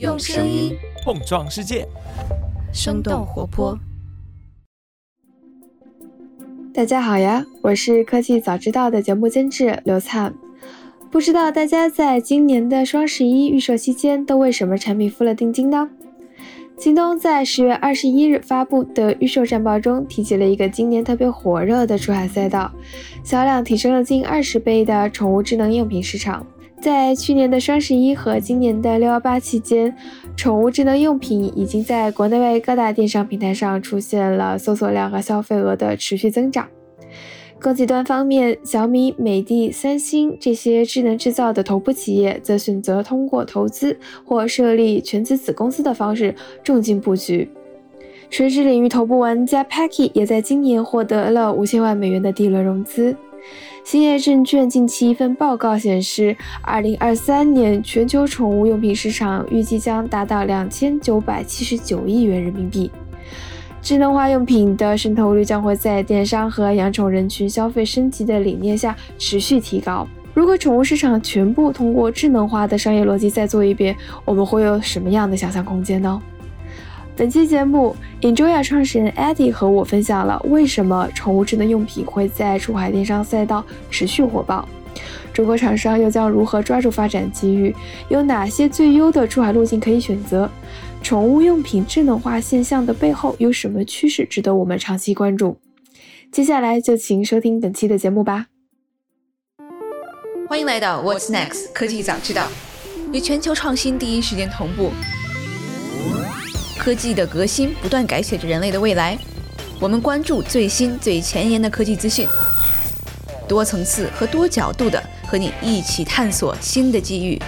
用声音碰撞世界，生动活泼。大家好呀，我是科技早知道的节目监制刘灿。不知道大家在今年的双十一预售期间都为什么产品付了定金呢？京东在十月二十一日发布的预售战报中提及了一个今年特别火热的出海赛道，销量提升了近二十倍的宠物智能用品市场。在去年的双十一和今年的六幺八期间，宠物智能用品已经在国内外各大电商平台上出现了搜索量和消费额的持续增长。供给端方面，小米、美的、三星这些智能制造的头部企业则选择通过投资或设立全资子公司的方式重金布局。垂直领域头部玩家 Packy 也在今年获得了五千万美元的第一轮融资。兴业证券近期一份报告显示，二零二三年全球宠物用品市场预计将达到两千九百七十九亿元人民币。智能化用品的渗透率将会在电商和养宠人群消费升级的理念下持续提高。如果宠物市场全部通过智能化的商业逻辑再做一遍，我们会有什么样的想象空间呢？本期节目，Enjoya 创始人 Eddie 和我分享了为什么宠物智能用品会在出海电商赛道持续火爆，中国厂商又将如何抓住发展机遇，有哪些最优的出海路径可以选择？宠物用品智能化现象的背后有什么趋势值得我们长期关注？接下来就请收听本期的节目吧。欢迎来到 What's Next 科技早知道，与全球创新第一时间同步。科技的革新不断改写着人类的未来，我们关注最新最前沿的科技资讯，多层次和多角度的和你一起探索新的机遇。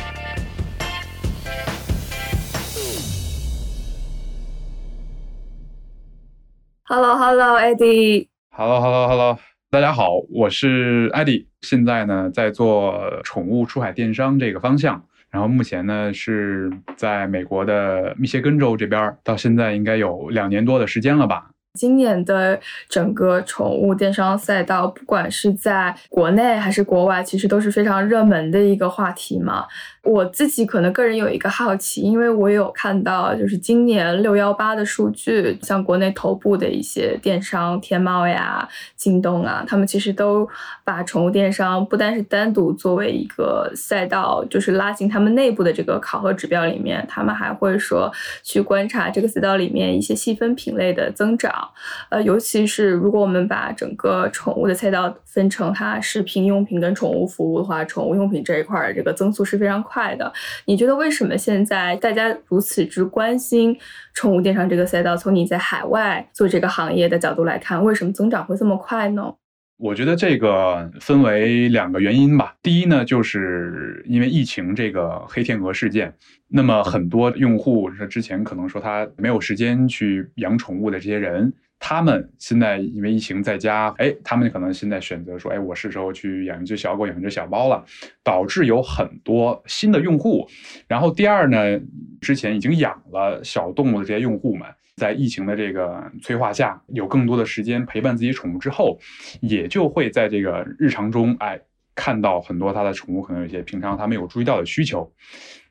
Hello，Hello，Eddie。Hello，Hello，Hello，大家好，我是 Eddie，现在呢在做宠物出海电商这个方向。然后目前呢是在美国的密歇根州这边，到现在应该有两年多的时间了吧。今年的整个宠物电商赛道，不管是在国内还是国外，其实都是非常热门的一个话题嘛。我自己可能个人有一个好奇，因为我有看到，就是今年六幺八的数据，像国内头部的一些电商，天猫呀、京东啊，他们其实都把宠物电商不单是单独作为一个赛道，就是拉进他们内部的这个考核指标里面，他们还会说去观察这个赛道里面一些细分品类的增长。呃，尤其是如果我们把整个宠物的赛道分成它食品用品跟宠物服务的话，宠物用品这一块儿这个增速是非常。快的，你觉得为什么现在大家如此之关心宠物电商这个赛道？从你在海外做这个行业的角度来看，为什么增长会这么快呢？我觉得这个分为两个原因吧。第一呢，就是因为疫情这个黑天鹅事件，那么很多用户之前可能说他没有时间去养宠物的这些人。他们现在因为疫情在家，哎，他们可能现在选择说，哎，我是时候去养一只小狗、养一只小猫了，导致有很多新的用户。然后第二呢，之前已经养了小动物的这些用户们，在疫情的这个催化下，有更多的时间陪伴自己宠物之后，也就会在这个日常中，哎。看到很多他的宠物可能有一些平常他没有注意到的需求，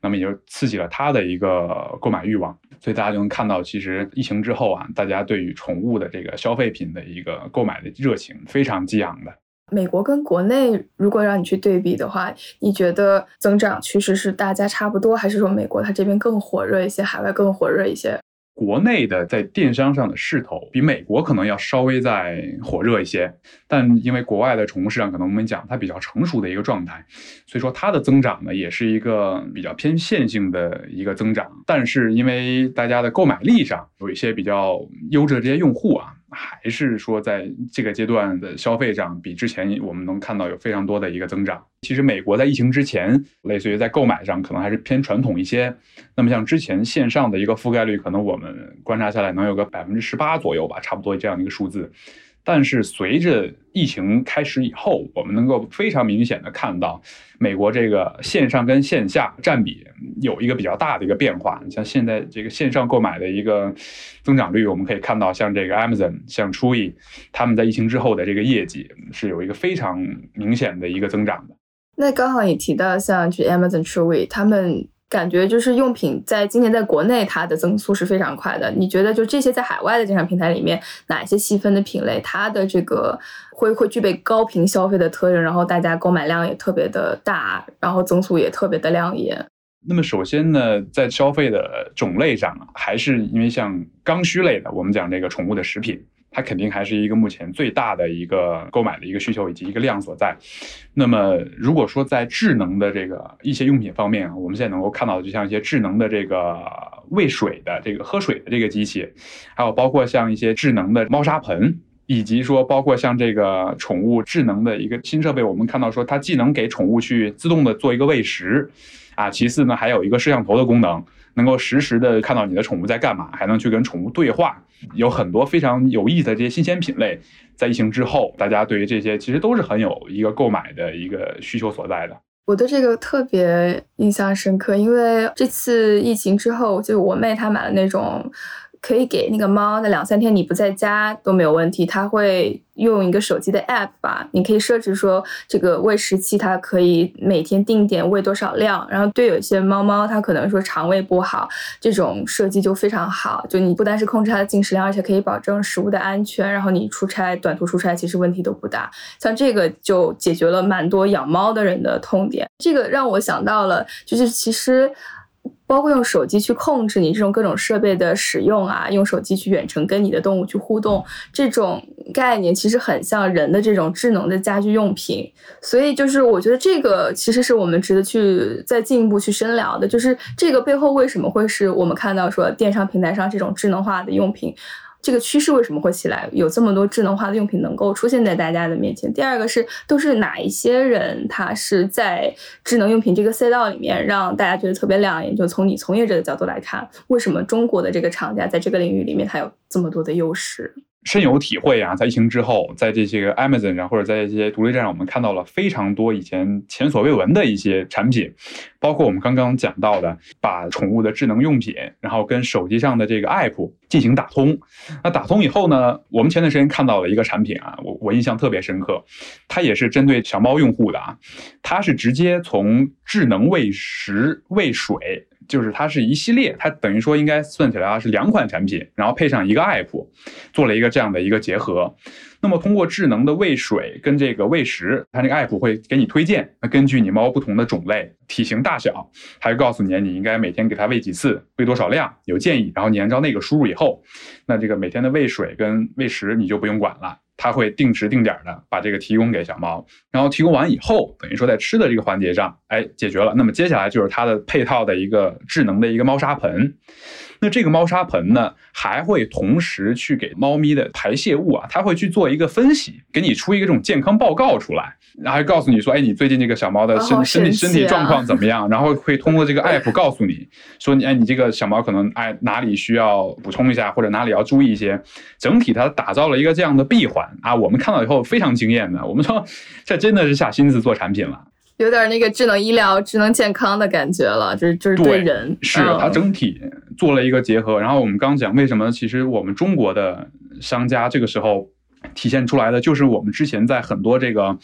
那么也就刺激了他的一个购买欲望，所以大家就能看到，其实疫情之后啊，大家对于宠物的这个消费品的一个购买的热情非常激昂的。美国跟国内如果让你去对比的话，你觉得增长趋势是大家差不多，还是说美国它这边更火热一些，海外更火热一些？国内的在电商上的势头比美国可能要稍微再火热一些，但因为国外的宠物市场可能我们讲它比较成熟的一个状态，所以说它的增长呢也是一个比较偏线性的一个增长。但是因为大家的购买力上有一些比较优质的这些用户啊。还是说，在这个阶段的消费上，比之前我们能看到有非常多的一个增长。其实，美国在疫情之前，类似于在购买上可能还是偏传统一些。那么，像之前线上的一个覆盖率，可能我们观察下来能有个百分之十八左右吧，差不多这样的一个数字。但是随着疫情开始以后，我们能够非常明显的看到，美国这个线上跟线下占比有一个比较大的一个变化。你像现在这个线上购买的一个增长率，我们可以看到，像这个 Amazon、像 Chewy，他们在疫情之后的这个业绩是有一个非常明显的一个增长的。那刚好你提到像去 Amazon、Chewy，他们感觉就是用品在今年在国内它的增速是非常快的。你觉得就这些在海外的电商平台里面，哪些细分的品类，它的这个会会具备高频消费的特征，然后大家购买量也特别的大，然后增速也特别的亮眼？那么首先呢，在消费的种类上，还是因为像刚需类的，我们讲这个宠物的食品。它肯定还是一个目前最大的一个购买的一个需求以及一个量所在。那么，如果说在智能的这个一些用品方面啊，我们现在能够看到的，就像一些智能的这个喂水的这个喝水的这个机器，还有包括像一些智能的猫砂盆，以及说包括像这个宠物智能的一个新设备，我们看到说它既能给宠物去自动的做一个喂食，啊，其次呢还有一个摄像头的功能。能够实时的看到你的宠物在干嘛，还能去跟宠物对话，有很多非常有意思的这些新鲜品类。在疫情之后，大家对于这些其实都是很有一个购买的一个需求所在的。我对这个特别印象深刻，因为这次疫情之后，就我妹她买了那种。可以给那个猫，那两三天你不在家都没有问题，它会用一个手机的 app 吧，你可以设置说这个喂食器，它可以每天定点喂多少量，然后对有些猫猫它可能说肠胃不好，这种设计就非常好，就你不单是控制它的进食量，而且可以保证食物的安全，然后你出差短途出差其实问题都不大，像这个就解决了蛮多养猫的人的痛点，这个让我想到了，就是其实。包括用手机去控制你这种各种设备的使用啊，用手机去远程跟你的动物去互动，这种概念其实很像人的这种智能的家居用品。所以就是我觉得这个其实是我们值得去再进一步去深聊的，就是这个背后为什么会是我们看到说电商平台上这种智能化的用品。这个趋势为什么会起来？有这么多智能化的用品能够出现在大家的面前。第二个是，都是哪一些人，他是在智能用品这个赛道里面让大家觉得特别亮眼？就从你从业者的角度来看，为什么中国的这个厂家在这个领域里面它有这么多的优势？深有体会啊！在疫情之后，在这些个 Amazon 上或者在一些独立站上，我们看到了非常多以前前所未闻的一些产品，包括我们刚刚讲到的，把宠物的智能用品，然后跟手机上的这个 App 进行打通。那打通以后呢，我们前段时间看到了一个产品啊，我我印象特别深刻，它也是针对小猫用户的啊，它是直接从智能喂食喂水。就是它是一系列，它等于说应该算起来啊是两款产品，然后配上一个 app，做了一个这样的一个结合。那么通过智能的喂水跟这个喂食，它这个 app 会给你推荐，那根据你猫不同的种类、体型大小，它就告诉你你应该每天给它喂几次，喂多少量，有建议，然后你按照那个输入以后，那这个每天的喂水跟喂食你就不用管了。它会定时定点的把这个提供给小猫，然后提供完以后，等于说在吃的这个环节上，哎，解决了。那么接下来就是它的配套的一个智能的一个猫砂盆。那这个猫砂盆呢，还会同时去给猫咪的排泄物啊，它会去做一个分析，给你出一个这种健康报告出来，然后告诉你说，哎，你最近这个小猫的身身体身体状况怎么样？然后会通过这个 app 告诉你说，你哎，你这个小猫可能哎哪里需要补充一下，或者哪里要注意一些。整体它打造了一个这样的闭环啊，我们看到以后非常惊艳的。我们说这真的是下心思做产品了。有点那个智能医疗、智能健康的感觉了，就是就是对人是它整体做了一个结合。然后我们刚讲为什么，其实我们中国的商家这个时候体现出来的，就是我们之前在很多这个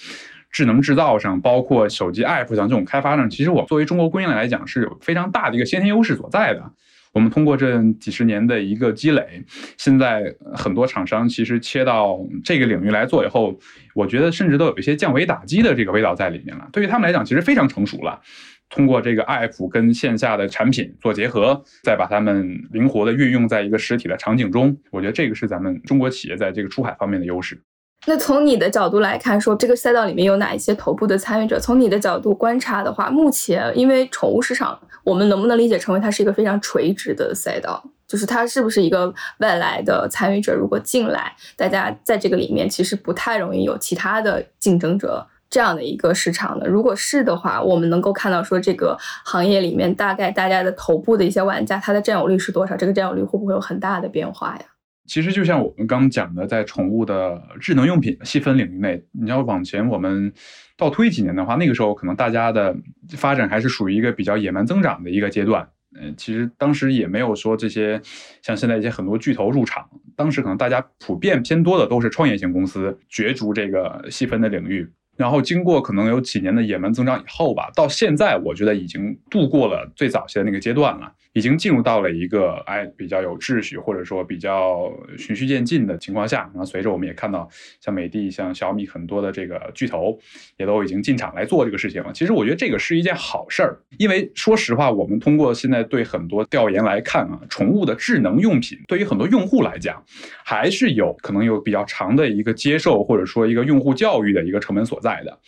智能制造上，包括手机 app 上这种开发上，其实我作为中国供应链来讲是有非常大的一个先天优势所在的。我们通过这几十年的一个积累，现在很多厂商其实切到这个领域来做以后，我觉得甚至都有一些降维打击的这个味道在里面了。对于他们来讲，其实非常成熟了。通过这个 app 跟线下的产品做结合，再把它们灵活的运用在一个实体的场景中，我觉得这个是咱们中国企业在这个出海方面的优势。那从你的角度来看，说这个赛道里面有哪一些头部的参与者？从你的角度观察的话，目前因为宠物市场，我们能不能理解成为它是一个非常垂直的赛道？就是它是不是一个外来的参与者？如果进来，大家在这个里面其实不太容易有其他的竞争者这样的一个市场的。如果是的话，我们能够看到说这个行业里面大概大家的头部的一些玩家，它的占有率是多少？这个占有率会不会有很大的变化呀？其实就像我们刚讲的，在宠物的智能用品细分领域内，你要往前我们倒推几年的话，那个时候可能大家的发展还是属于一个比较野蛮增长的一个阶段。嗯，其实当时也没有说这些像现在一些很多巨头入场，当时可能大家普遍偏多的都是创业型公司角逐这个细分的领域。然后经过可能有几年的野蛮增长以后吧，到现在我觉得已经度过了最早期的那个阶段了。已经进入到了一个哎比较有秩序或者说比较循序渐进的情况下，然后随着我们也看到像美的、像小米很多的这个巨头也都已经进场来做这个事情了。其实我觉得这个是一件好事儿，因为说实话，我们通过现在对很多调研来看啊，宠物的智能用品对于很多用户来讲，还是有可能有比较长的一个接受或者说一个用户教育的一个成本所在的。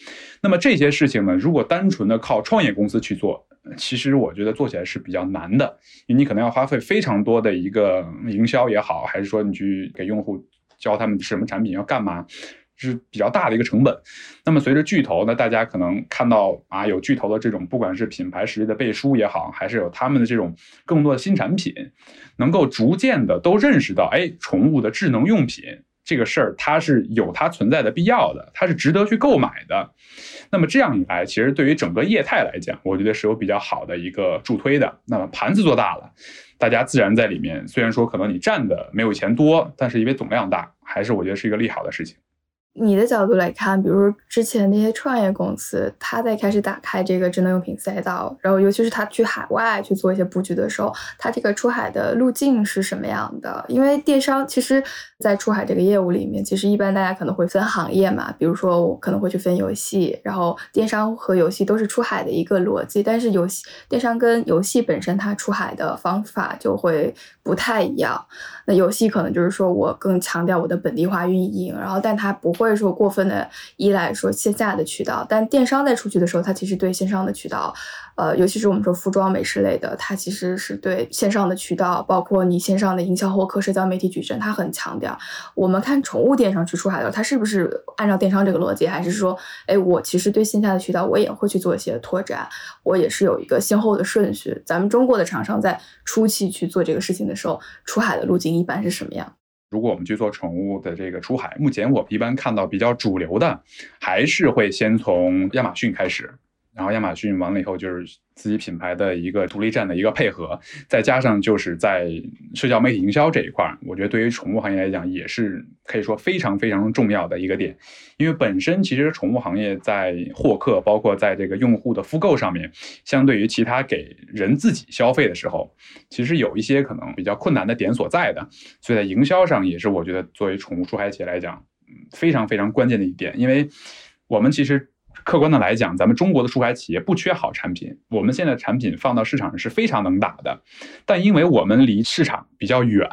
那么这些事情呢，如果单纯的靠创业公司去做，其实我觉得做起来是比较难的，因为你可能要花费非常多的一个营销也好，还是说你去给用户教他们什么产品要干嘛，是比较大的一个成本。那么随着巨头呢，大家可能看到啊，有巨头的这种不管是品牌实力的背书也好，还是有他们的这种更多的新产品，能够逐渐的都认识到，哎，宠物的智能用品。这个事儿它是有它存在的必要的，它是值得去购买的。那么这样一来，其实对于整个业态来讲，我觉得是有比较好的一个助推的。那么盘子做大了，大家自然在里面。虽然说可能你占的没有以前多，但是因为总量大，还是我觉得是一个利好的事情。你的角度来看，比如说之前那些创业公司，他在开始打开这个智能用品赛道，然后尤其是他去海外去做一些布局的时候，他这个出海的路径是什么样的？因为电商其实，在出海这个业务里面，其实一般大家可能会分行业嘛，比如说我可能会去分游戏，然后电商和游戏都是出海的一个逻辑，但是游戏电商跟游戏本身它出海的方法就会不太一样。那游戏可能就是说我更强调我的本地化运营，然后但它不会。或者说过分的依赖说线下的渠道，但电商在出去的时候，它其实对线上的渠道，呃，尤其是我们说服装美食类的，它其实是对线上的渠道，包括你线上的营销获客、社交媒体矩阵，它很强调。我们看宠物电商去出海的时候，它是不是按照电商这个逻辑，还是说，哎，我其实对线下的渠道我也会去做一些拓展，我也是有一个先后的顺序。咱们中国的厂商在初期去做这个事情的时候，出海的路径一般是什么样？如果我们去做宠物的这个出海，目前我们一般看到比较主流的，还是会先从亚马逊开始。然后亚马逊完了以后，就是自己品牌的一个独立站的一个配合，再加上就是在社交媒体营销这一块，我觉得对于宠物行业来讲也是可以说非常非常重要的一个点。因为本身其实宠物行业在获客，包括在这个用户的复购上面，相对于其他给人自己消费的时候，其实有一些可能比较困难的点所在的。所以在营销上也是我觉得作为宠物出海企业来讲，非常非常关键的一点。因为我们其实。客观的来讲，咱们中国的出海企业不缺好产品，我们现在产品放到市场上是非常能打的。但因为我们离市场比较远，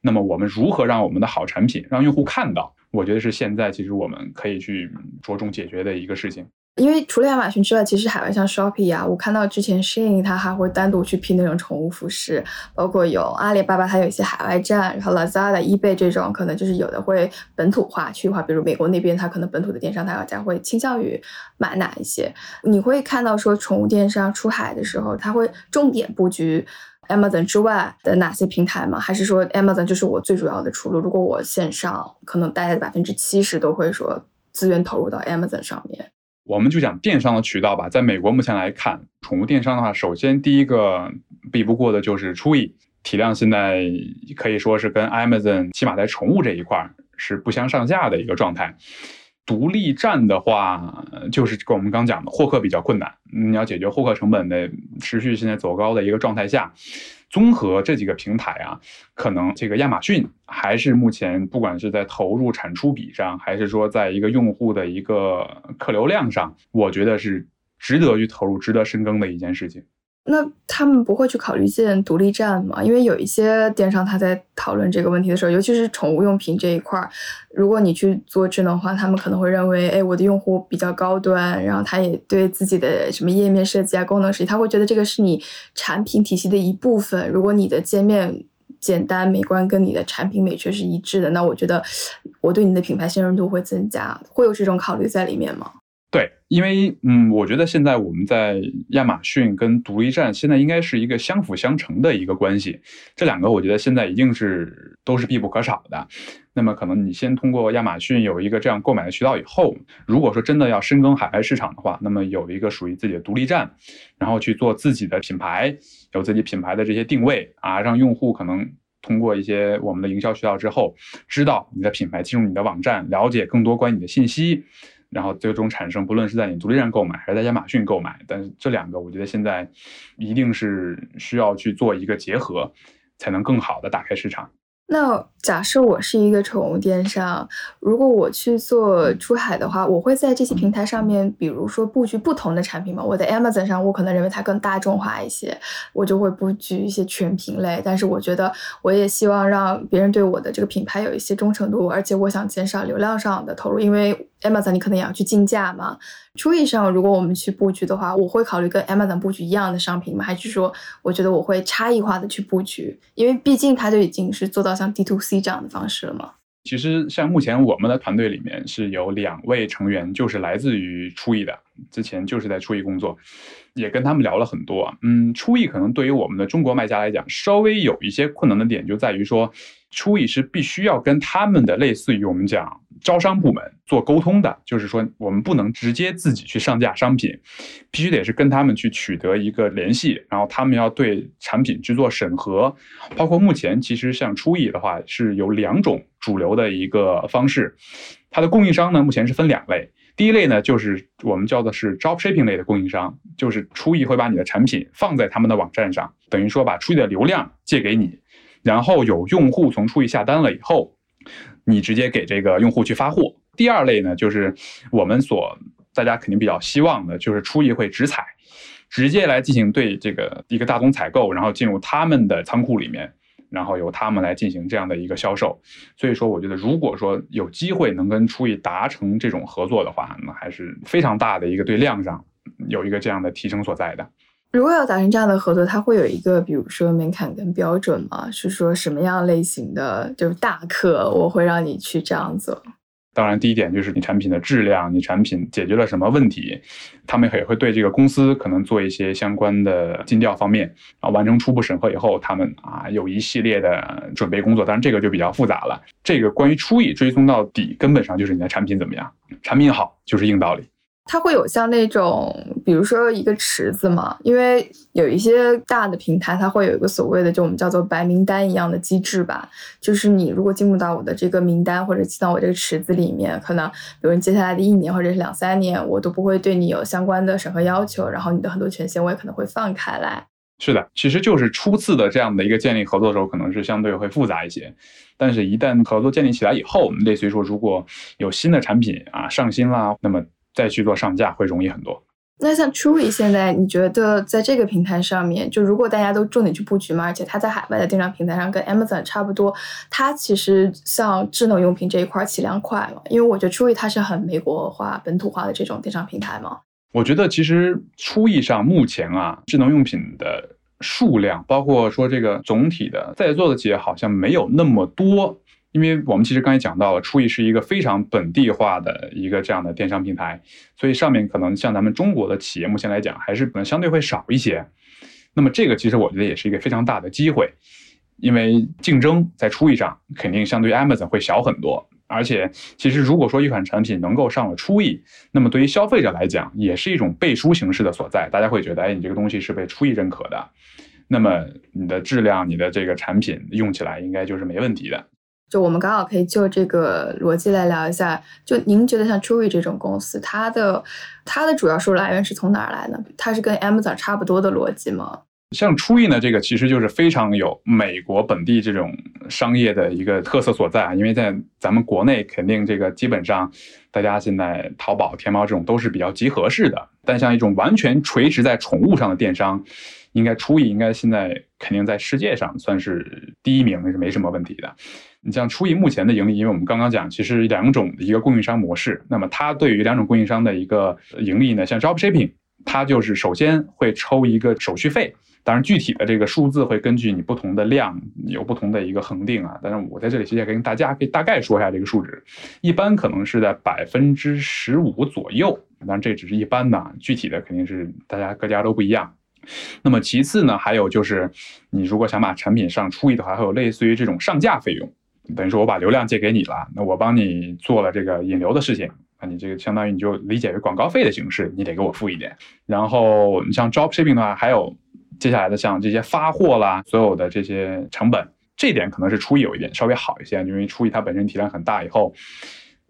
那么我们如何让我们的好产品让用户看到？我觉得是现在其实我们可以去着重解决的一个事情。因为除了亚马逊之外，其实海外像 Shopee 啊，我看到之前 Shein 它还会单独去拼那种宠物服饰，包括有阿里巴巴它有一些海外站，然后 Lazada、eBay 这种可能就是有的会本土化、区域化，比如美国那边它可能本土的电商，它要加会倾向于买哪一些？你会看到说宠物电商出海的时候，它会重点布局 Amazon 之外的哪些平台吗？还是说 Amazon 就是我最主要的出路？如果我线上可能大概百分之七十都会说资源投入到 Amazon 上面。我们就讲电商的渠道吧，在美国目前来看，宠物电商的话，首先第一个比不过的就是 Chewy，体量现在可以说是跟 Amazon 起码在宠物这一块是不相上下的一个状态。独立站的话，就是跟我们刚讲的获客比较困难，你要解决获客成本的持续现在走高的一个状态下。综合这几个平台啊，可能这个亚马逊还是目前不管是在投入产出比上，还是说在一个用户的一个客流量上，我觉得是值得去投入、值得深耕的一件事情。那他们不会去考虑建独立站吗？因为有一些电商他在讨论这个问题的时候，尤其是宠物用品这一块儿，如果你去做智能化，他们可能会认为，哎，我的用户比较高端，然后他也对自己的什么页面设计啊、功能设计，他会觉得这个是你产品体系的一部分。如果你的界面简单美观，跟你的产品美学是一致的，那我觉得我对你的品牌信任度会增加，会有这种考虑在里面吗？因为嗯，我觉得现在我们在亚马逊跟独立站现在应该是一个相辅相成的一个关系，这两个我觉得现在一定是都是必不可少的。那么可能你先通过亚马逊有一个这样购买的渠道以后，如果说真的要深耕海外市场的话，那么有一个属于自己的独立站，然后去做自己的品牌，有自己品牌的这些定位啊，让用户可能通过一些我们的营销渠道之后，知道你的品牌进入你的网站，了解更多关于你的信息。然后最终产生，不论是在你独立站购买还是在亚马逊购买，但是这两个我觉得现在一定是需要去做一个结合，才能更好的打开市场。那假设我是一个宠物电商，如果我去做出海的话，我会在这些平台上面，比如说布局不同的产品吗？我在 Amazon 上，我可能认为它更大众化一些，我就会布局一些全品类。但是我觉得，我也希望让别人对我的这个品牌有一些忠诚度，而且我想减少流量上的投入，因为 Amazon 你可能也要去竞价嘛。初意上，如果我们去布局的话，我会考虑跟 Amazon 布局一样的商品吗？还是说，我觉得我会差异化的去布局？因为毕竟它就已经是做到像 D to C 这样的方式了嘛。其实，像目前我们的团队里面是有两位成员，就是来自于初意的，之前就是在初意工作，也跟他们聊了很多。嗯，初意可能对于我们的中国卖家来讲，稍微有一些困难的点就在于说，初意是必须要跟他们的类似于我们讲。招商部门做沟通的，就是说我们不能直接自己去上架商品，必须得是跟他们去取得一个联系，然后他们要对产品去做审核。包括目前其实像初意的话，是有两种主流的一个方式，它的供应商呢目前是分两类，第一类呢就是我们叫的是 job shipping 类的供应商，就是初意会把你的产品放在他们的网站上，等于说把初意的流量借给你，然后有用户从初意下单了以后。你直接给这个用户去发货。第二类呢，就是我们所大家肯定比较希望的，就是初一会直采，直接来进行对这个一个大宗采购，然后进入他们的仓库里面，然后由他们来进行这样的一个销售。所以说，我觉得如果说有机会能跟初一达成这种合作的话，那还是非常大的一个对量上有一个这样的提升所在的。如果要达成这样的合作，它会有一个，比如说门槛跟标准吗？是说什么样类型的就是大客，我会让你去这样做？当然，第一点就是你产品的质量，你产品解决了什么问题，他们也会对这个公司可能做一些相关的尽调方面啊。完成初步审核以后，他们啊有一系列的准备工作。当然，这个就比较复杂了。这个关于初意追踪到底，根本上就是你的产品怎么样，产品好就是硬道理。它会有像那种，比如说一个池子嘛，因为有一些大的平台，它会有一个所谓的就我们叫做白名单一样的机制吧，就是你如果进入到我的这个名单或者进到我这个池子里面，可能比如接下来的一年或者是两三年，我都不会对你有相关的审核要求，然后你的很多权限我也可能会放开来。是的，其实就是初次的这样的一个建立合作的时候，可能是相对会复杂一些，但是一旦合作建立起来以后，我们类似于说如果有新的产品啊上新啦，那么。再去做上架会容易很多。那像 Truly 现在，你觉得在这个平台上面，就如果大家都重点去布局嘛，而且它在海外的电商平台上跟 Amazon 差不多，它其实像智能用品这一块起量快嘛？因为我觉得 Truly 它是很美国化、本土化的这种电商平台嘛。我觉得其实初意上目前啊，智能用品的数量，包括说这个总体的在座的企业好像没有那么多。因为我们其实刚才讲到了，初意是一个非常本地化的一个这样的电商平台，所以上面可能像咱们中国的企业目前来讲，还是可能相对会少一些。那么这个其实我觉得也是一个非常大的机会，因为竞争在初意上肯定相对 Amazon 会小很多，而且其实如果说一款产品能够上了初意，那么对于消费者来讲也是一种背书形式的所在，大家会觉得，哎，你这个东西是被初意认可的，那么你的质量、你的这个产品用起来应该就是没问题的。就我们刚好可以就这个逻辑来聊一下。就您觉得像 Chewy 这种公司，它的它的主要收入来源是从哪儿来呢？它是跟 Amazon 差不多的逻辑吗？像初意呢，这个其实就是非常有美国本地这种商业的一个特色所在啊。因为在咱们国内，肯定这个基本上大家现在淘宝、天猫这种都是比较集合式的。但像一种完全垂直在宠物上的电商，应该初意应该现在肯定在世界上算是第一名，是没什么问题的。你像初意目前的盈利，因为我们刚刚讲，其实两种一个供应商模式。那么它对于两种供应商的一个盈利呢，像 Drop Shipping，它就是首先会抽一个手续费，当然具体的这个数字会根据你不同的量有不同的一个恒定啊。但是我在这里其实也跟大家可以大概说一下这个数值，一般可能是在百分之十五左右，当然这只是一般的，具体的肯定是大家各家都不一样。那么其次呢，还有就是你如果想把产品上初意的话，还有类似于这种上架费用。等于说我把流量借给你了，那我帮你做了这个引流的事情，那你这个相当于你就理解为广告费的形式，你得给我付一点。然后你像 drop shipping 的话，还有接下来的像这些发货啦，所有的这些成本，这点可能是初一有一点稍微好一些，因为初一它本身体量很大，以后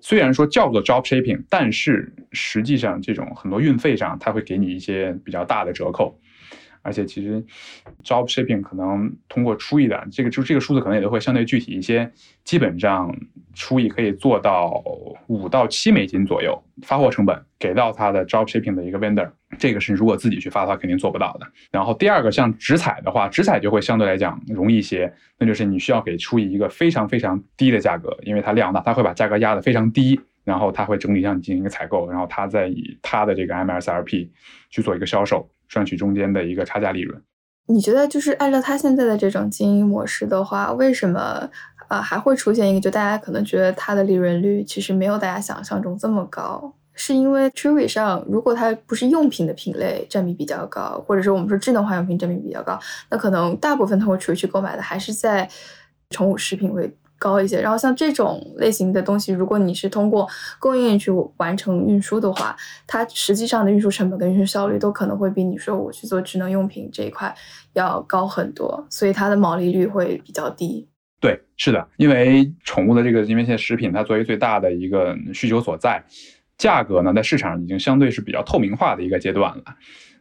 虽然说叫做 drop shipping，但是实际上这种很多运费上，它会给你一些比较大的折扣。而且其实，drop shipping 可能通过初一的这个，就这个数字可能也都会相对具体一些。基本上初一可以做到五到七美金左右发货成本给到他的 drop shipping 的一个 vendor，这个是如果自己去发的话肯定做不到的。然后第二个像直采的话，直采就会相对来讲容易一些，那就是你需要给初一一个非常非常低的价格，因为它量大，它会把价格压得非常低，然后他会整体向你进行一个采购，然后他再以他的这个 MSRP 去做一个销售。赚取中间的一个差价利润，你觉得就是按照他现在的这种经营模式的话，为什么呃还会出现一个就大家可能觉得它的利润率其实没有大家想象中这么高？是因为 Chewy 上如果它不是用品的品类占比比较高，或者说我们说智能化用品占比比较高，那可能大部分通过 Chewy 去购买的还是在宠物食品为。高一些，然后像这种类型的东西，如果你是通过供应链去完成运输的话，它实际上的运输成本跟运输效率都可能会比你说我去做智能用品这一块要高很多，所以它的毛利率会比较低。对，是的，因为宠物的这个，因为现在食品它作为最大的一个需求所在，价格呢在市场上已经相对是比较透明化的一个阶段了，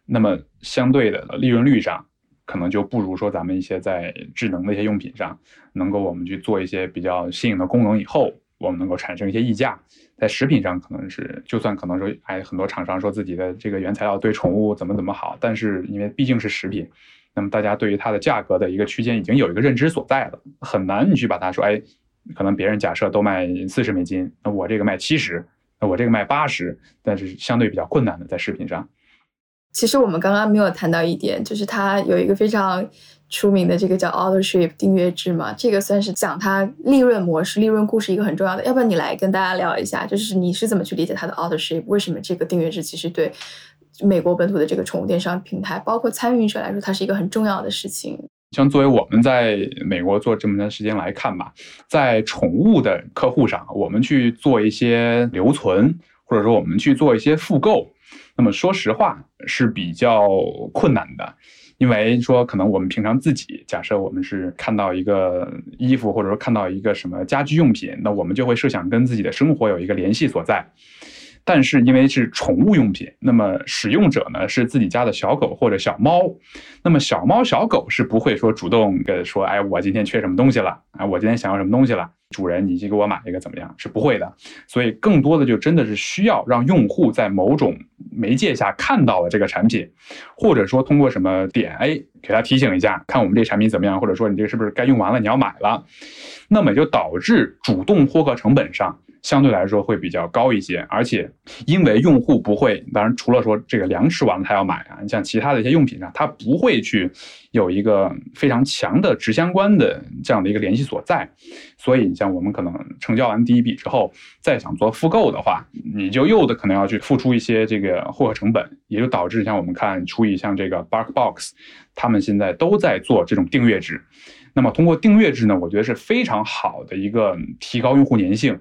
那么相对的利润率上。可能就不如说咱们一些在智能的一些用品上，能够我们去做一些比较新颖的功能以后，我们能够产生一些溢价。在食品上，可能是就算可能说，哎，很多厂商说自己的这个原材料对宠物怎么怎么好，但是因为毕竟是食品，那么大家对于它的价格的一个区间已经有一个认知所在了，很难你去把它说，哎，可能别人假设都卖四十美金，那我这个卖七十，那我这个卖八十，但是相对比较困难的在食品上。其实我们刚刚没有谈到一点，就是它有一个非常出名的这个叫 authorship 订阅制嘛，这个算是讲它利润模式、利润故事一个很重要的。要不然你来跟大家聊一下，就是你是怎么去理解它的 autorship 为什么这个订阅制其实对美国本土的这个宠物电商平台，包括参与者来说，它是一个很重要的事情？像作为我们在美国做这么长时间来看吧，在宠物的客户上，我们去做一些留存，或者说我们去做一些复购。那么说实话是比较困难的，因为说可能我们平常自己假设我们是看到一个衣服，或者说看到一个什么家居用品，那我们就会设想跟自己的生活有一个联系所在。但是因为是宠物用品，那么使用者呢是自己家的小狗或者小猫，那么小猫小狗是不会说主动跟说，哎，我今天缺什么东西了，啊，我今天想要什么东西了。主人，你去给我买一个怎么样？是不会的，所以更多的就真的是需要让用户在某种媒介下看到了这个产品，或者说通过什么点，哎，给他提醒一下，看我们这产品怎么样，或者说你这个是不是该用完了，你要买了，那么就导致主动获客成本上。相对来说会比较高一些，而且因为用户不会，当然除了说这个粮吃完了他要买啊，你像其他的一些用品上，他不会去有一个非常强的直相关的这样的一个联系所在，所以你像我们可能成交完第一笔之后，再想做复购的话，你就又的可能要去付出一些这个获客成本，也就导致像我们看出于像这个 BarkBox，他们现在都在做这种订阅制，那么通过订阅制呢，我觉得是非常好的一个提高用户粘性。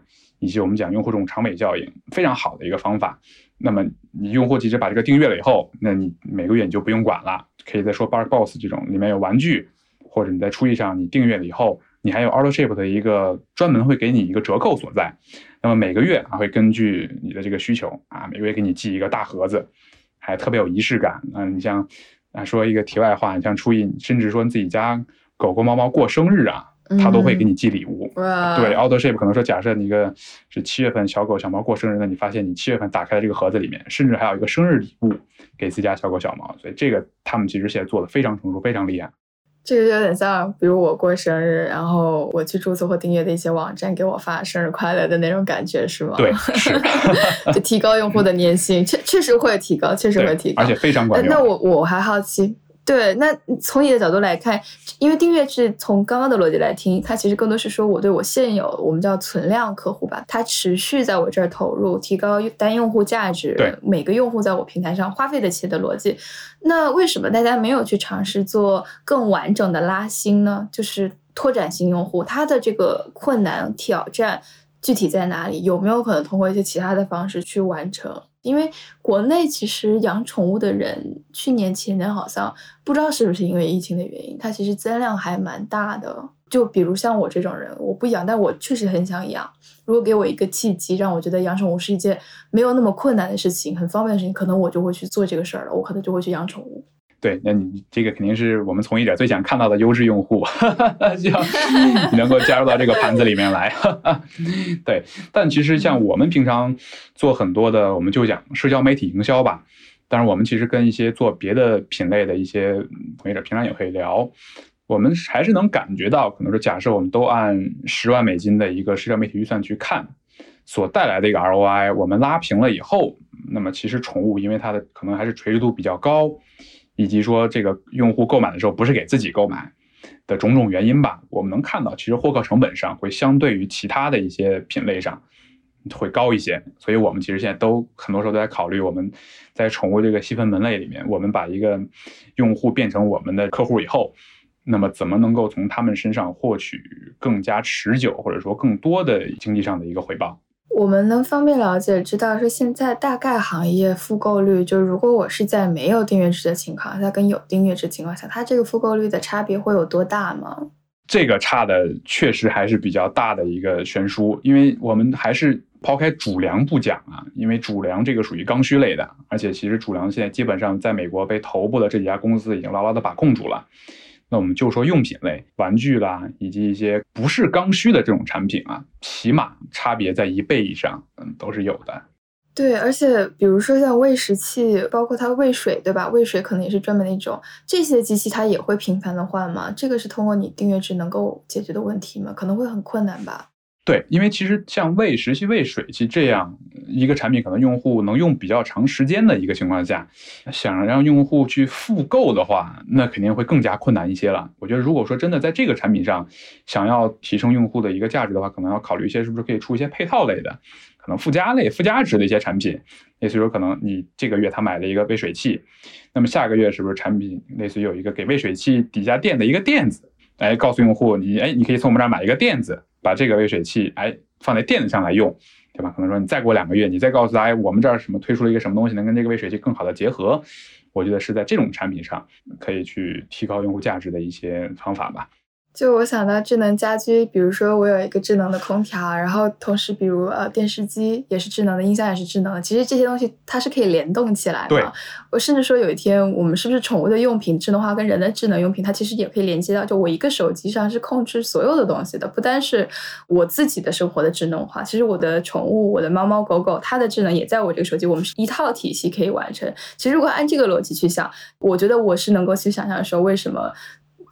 以及我们讲用户这种长尾效应非常好的一个方法。那么你用户其实把这个订阅了以后，那你每个月你就不用管了。可以再说 Bark Boss 这种里面有玩具，或者你在初一上你订阅了以后，你还有 AutoShip 的一个专门会给你一个折扣所在。那么每个月啊会根据你的这个需求啊，每个月给你寄一个大盒子，还特别有仪式感。嗯，你像啊说一个题外话，你像初一甚至说自己家狗狗猫猫过生日啊。他都会给你寄礼物，对，AutoShip 可能说，假设你一个是七月份小狗小猫过生日，那你发现你七月份打开这个盒子里面，甚至还有一个生日礼物给自家小狗小猫，所以这个他们其实现在做的非常成熟，非常厉害。这个就有点像，比如我过生日，然后我去注册或订阅的一些网站给我发生日快乐的那种感觉，是吗？对，是，就提高用户的粘性，确确实会提高，确实会提高，而且非常管用。那我我还好奇。对，那从你的角度来看，因为订阅制从刚刚的逻辑来听，它其实更多是说我对我现有我们叫存量客户吧，它持续在我这儿投入，提高单用户价值，对每个用户在我平台上花费的钱的逻辑。那为什么大家没有去尝试做更完整的拉新呢？就是拓展新用户，它的这个困难挑战。具体在哪里？有没有可能通过一些其他的方式去完成？因为国内其实养宠物的人，去年前年好像不知道是不是因为疫情的原因，它其实增量还蛮大的。就比如像我这种人，我不养，但我确实很想养。如果给我一个契机，让我觉得养宠物是一件没有那么困难的事情，很方便的事情，可能我就会去做这个事儿了。我可能就会去养宠物。对，那你这个肯定是我们从业者最想看到的优质用户，希望你 能够加入到这个盘子里面来。对，但其实像我们平常做很多的，我们就讲社交媒体营销吧。当然，我们其实跟一些做别的品类的一些从业者平常也会聊，我们还是能感觉到，可能说假设我们都按十万美金的一个社交媒体预算去看，所带来的一个 ROI，我们拉平了以后，那么其实宠物因为它的可能还是垂直度比较高。以及说这个用户购买的时候不是给自己购买的种种原因吧，我们能看到，其实获客成本上会相对于其他的一些品类上会高一些，所以我们其实现在都很多时候都在考虑，我们在宠物这个细分门类里面，我们把一个用户变成我们的客户以后，那么怎么能够从他们身上获取更加持久或者说更多的经济上的一个回报。我们能方便了解知道说现在大概行业复购率，就如果我是在没有订阅制的情况下跟有订阅制情况下，它这个复购率的差别会有多大吗？这个差的确实还是比较大的一个悬殊，因为我们还是抛开主粮不讲啊，因为主粮这个属于刚需类的，而且其实主粮现在基本上在美国被头部的这几家公司已经牢牢的把控住了。那我们就说用品类、玩具啦，以及一些不是刚需的这种产品啊，起码差别在一倍以上，嗯，都是有的。对，而且比如说像喂食器，包括它喂水，对吧？喂水可能也是专门的一种，这些机器它也会频繁的换吗？这个是通过你订阅制能够解决的问题吗？可能会很困难吧。对，因为其实像喂食器、喂水器这样一个产品，可能用户能用比较长时间的一个情况下，想让用户去复购的话，那肯定会更加困难一些了。我觉得，如果说真的在这个产品上想要提升用户的一个价值的话，可能要考虑一些是不是可以出一些配套类的，可能附加类、附加值的一些产品。类似于说，可能你这个月他买了一个喂水器，那么下个月是不是产品类似于有一个给喂水器底下垫的一个垫子？哎，告诉用户你，哎，你可以从我们这儿买一个垫子。把这个喂水器哎放在垫子上来用，对吧？可能说你再过两个月，你再告诉他，哎，我们这儿什么推出了一个什么东西，能跟这个喂水器更好的结合，我觉得是在这种产品上可以去提高用户价值的一些方法吧。就我想到智能家居，比如说我有一个智能的空调，然后同时比如呃电视机也是智能的，音箱也是智能的。其实这些东西它是可以联动起来的。我甚至说有一天我们是不是宠物的用品智能化跟人的智能用品，它其实也可以连接到，就我一个手机上是控制所有的东西的，不单是我自己的生活的智能化，其实我的宠物，我的猫猫狗狗，它的智能也在我这个手机，我们是一套体系可以完成。其实如果按这个逻辑去想，我觉得我是能够去想象说为什么。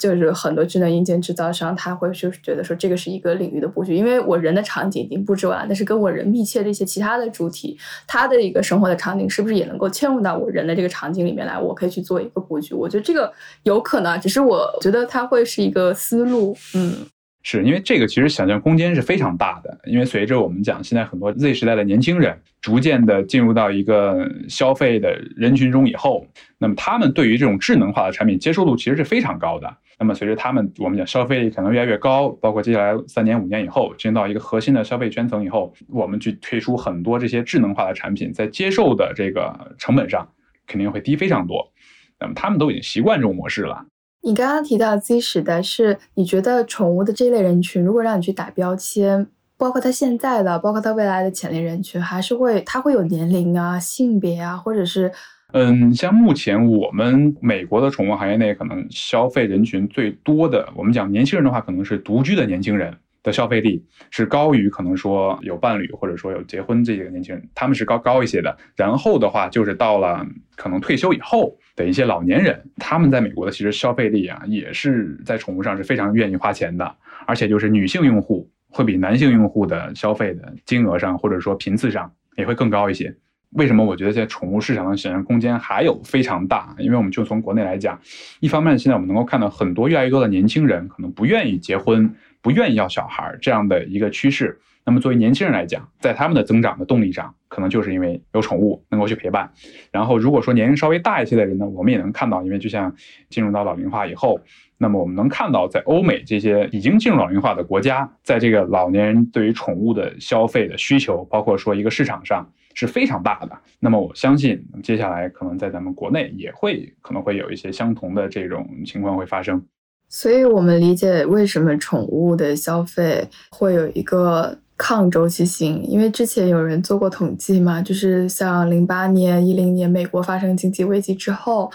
就是很多智能硬件制造商，他会就是觉得说这个是一个领域的布局，因为我人的场景已经布置完了，但是跟我人密切的一些其他的主体，他的一个生活的场景是不是也能够嵌入到我人的这个场景里面来？我可以去做一个布局。我觉得这个有可能，只是我觉得它会是一个思路。嗯。是因为这个其实想象空间是非常大的，因为随着我们讲现在很多 Z 时代的年轻人逐渐的进入到一个消费的人群中以后，那么他们对于这种智能化的产品接受度其实是非常高的。那么随着他们我们讲消费力可能越来越高，包括接下来三年五年以后进入到一个核心的消费圈层以后，我们去推出很多这些智能化的产品，在接受的这个成本上肯定会低非常多。那么他们都已经习惯这种模式了。你刚刚提到 Z 时代，是你觉得宠物的这类人群，如果让你去打标签，包括它现在的，包括它未来的潜力人群，还是会它会有年龄啊、性别啊，或者是嗯，像目前我们美国的宠物行业内，可能消费人群最多的，我们讲年轻人的话，可能是独居的年轻人。的消费力是高于可能说有伴侣或者说有结婚这些年轻人，他们是高高一些的。然后的话，就是到了可能退休以后。的一些老年人，他们在美国的其实消费力啊，也是在宠物上是非常愿意花钱的，而且就是女性用户会比男性用户的消费的金额上或者说频次上也会更高一些。为什么我觉得在宠物市场的想象空间还有非常大？因为我们就从国内来讲，一方面现在我们能够看到很多越来越多的年轻人可能不愿意结婚，不愿意要小孩这样的一个趋势。那么作为年轻人来讲，在他们的增长的动力上，可能就是因为有宠物能够去陪伴。然后如果说年龄稍微大一些的人呢，我们也能看到，因为就像进入到老龄化以后，那么我们能看到，在欧美这些已经进入老龄化的国家，在这个老年人对于宠物的消费的需求，包括说一个市场上是非常大的。那么我相信，接下来可能在咱们国内也会可能会有一些相同的这种情况会发生。所以我们理解为什么宠物的消费会有一个。抗周期性，因为之前有人做过统计嘛，就是像零八年、一零年美国发生经济危机之后，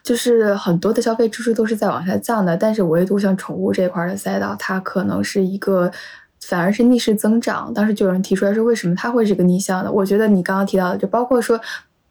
就是很多的消费支出都是在往下降的，但是唯独像宠物这块的赛道，它可能是一个反而是逆势增长。当时就有人提出来说，为什么它会是个逆向的？我觉得你刚刚提到的，就包括说，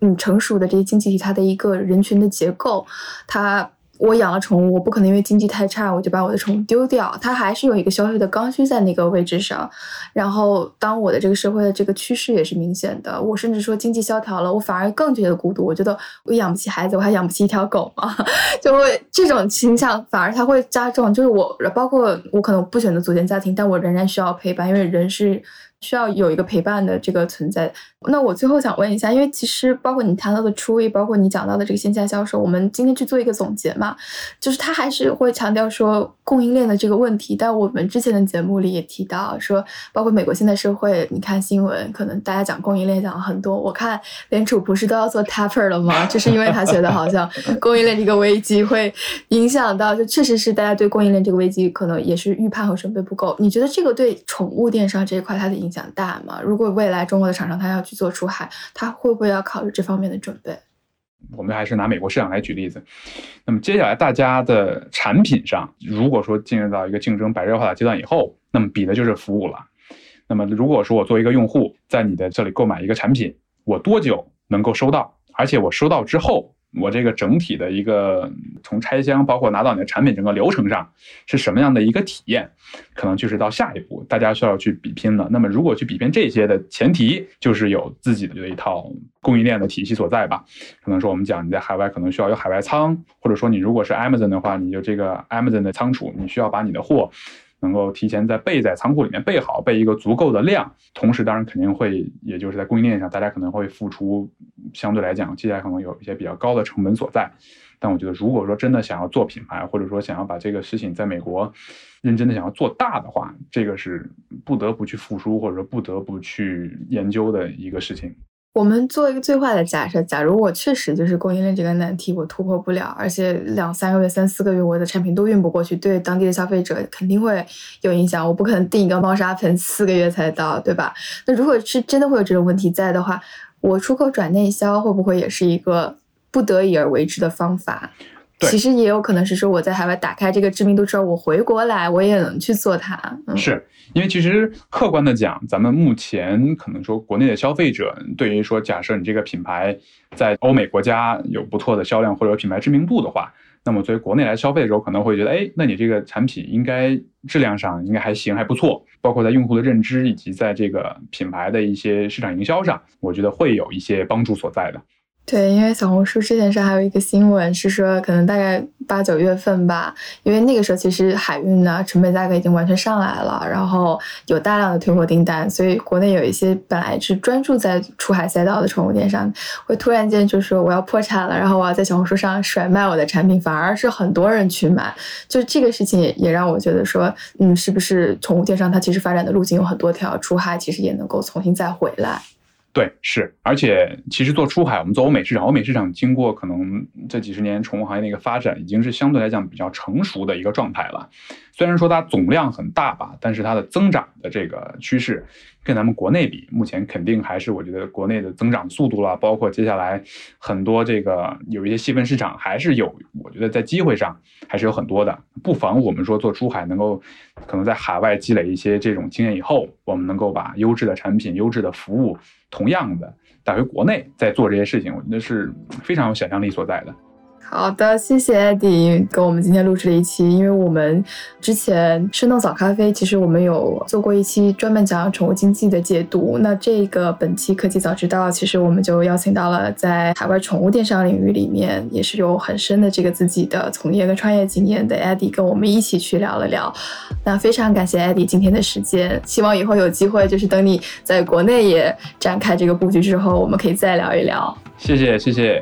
嗯，成熟的这些经济体，它的一个人群的结构，它。我养了宠物，我不可能因为经济太差，我就把我的宠物丢掉。它还是有一个消费的刚需在那个位置上。然后，当我的这个社会的这个趋势也是明显的，我甚至说经济萧条了，我反而更觉得孤独。我觉得我养不起孩子，我还养不起一条狗吗？就会这种倾向，反而它会加重。就是我，包括我可能不选择组建家庭，但我仍然需要陪伴，因为人是。需要有一个陪伴的这个存在。那我最后想问一下，因为其实包括你谈到的初位，包括你讲到的这个线下销售，我们今天去做一个总结嘛，就是他还是会强调说供应链的这个问题。但我们之前的节目里也提到说，包括美国现在社会，你看新闻，可能大家讲供应链讲了很多。我看联储不是都要做 taper 了吗？就是因为他觉得好像 供应链这个危机会影响到，就确实是大家对供应链这个危机可能也是预判和准备不够。你觉得这个对宠物电商这一块它的影？影响大吗？如果未来中国的厂商他要去做出海，他会不会要考虑这方面的准备？我们还是拿美国市场来举例子。那么接下来大家的产品上，如果说进入到一个竞争白热化的阶段以后，那么比的就是服务了。那么如果说我作为一个用户在你的这里购买一个产品，我多久能够收到？而且我收到之后。我这个整体的一个从拆箱，包括拿到你的产品整个流程上是什么样的一个体验，可能就是到下一步大家需要去比拼了。那么如果去比拼这些的前提，就是有自己的一套供应链的体系所在吧。可能说我们讲你在海外可能需要有海外仓，或者说你如果是 Amazon 的话，你就这个 Amazon 的仓储，你需要把你的货。能够提前在备在仓库里面备好，备一个足够的量，同时当然肯定会，也就是在供应链上，大家可能会付出相对来讲，接下来可能有一些比较高的成本所在。但我觉得，如果说真的想要做品牌，或者说想要把这个事情在美国认真的想要做大的话，这个是不得不去付出，或者说不得不去研究的一个事情。我们做一个最坏的假设，假如我确实就是供应链这个难题我突破不了，而且两三个月、三四个月我的产品都运不过去，对当地的消费者肯定会有影响。我不可能订一个猫砂盆四个月才到，对吧？那如果是真的会有这种问题在的话，我出口转内销会不会也是一个不得已而为之的方法？其实也有可能是说我在海外打开这个知名度之后，我回国来我也能去做它。是因为其实客观的讲，咱们目前可能说国内的消费者对于说，假设你这个品牌在欧美国家有不错的销量或者品牌知名度的话，那么作为国内来消费的时候，可能会觉得，哎，那你这个产品应该质量上应该还行，还不错。包括在用户的认知以及在这个品牌的一些市场营销上，我觉得会有一些帮助所在的。对，因为小红书之前是还有一个新闻，是说可能大概八九月份吧，因为那个时候其实海运呢成本价格已经完全上来了，然后有大量的退货订单，所以国内有一些本来是专注在出海赛道的宠物电商，会突然间就说我要破产了，然后我要在小红书上甩卖我的产品，反而是很多人去买，就这个事情也让我觉得说，嗯，是不是宠物电商它其实发展的路径有很多条，出海其实也能够重新再回来。对，是，而且其实做出海，我们做欧美市场，欧美市场经过可能这几十年宠物行业的一个发展，已经是相对来讲比较成熟的一个状态了。虽然说它总量很大吧，但是它的增长的这个趋势跟咱们国内比，目前肯定还是我觉得国内的增长速度了，包括接下来很多这个有一些细分市场，还是有，我觉得在机会上还是有很多的。不妨我们说做出海，能够可能在海外积累一些这种经验以后，我们能够把优质的产品、优质的服务，同样的带回国内在做这些事情，我觉得是非常有想象力所在的。好的，谢谢艾迪跟我们今天录制了一期，因为我们之前生动早咖啡，其实我们有做过一期专门讲宠物经济的解读。那这个本期科技早知道，其实我们就邀请到了在海外宠物电商领域里面也是有很深的这个自己的从业跟创业经验的艾迪，跟我们一起去聊了聊。那非常感谢艾迪今天的时间，希望以后有机会，就是等你在国内也展开这个布局之后，我们可以再聊一聊。谢谢，谢谢。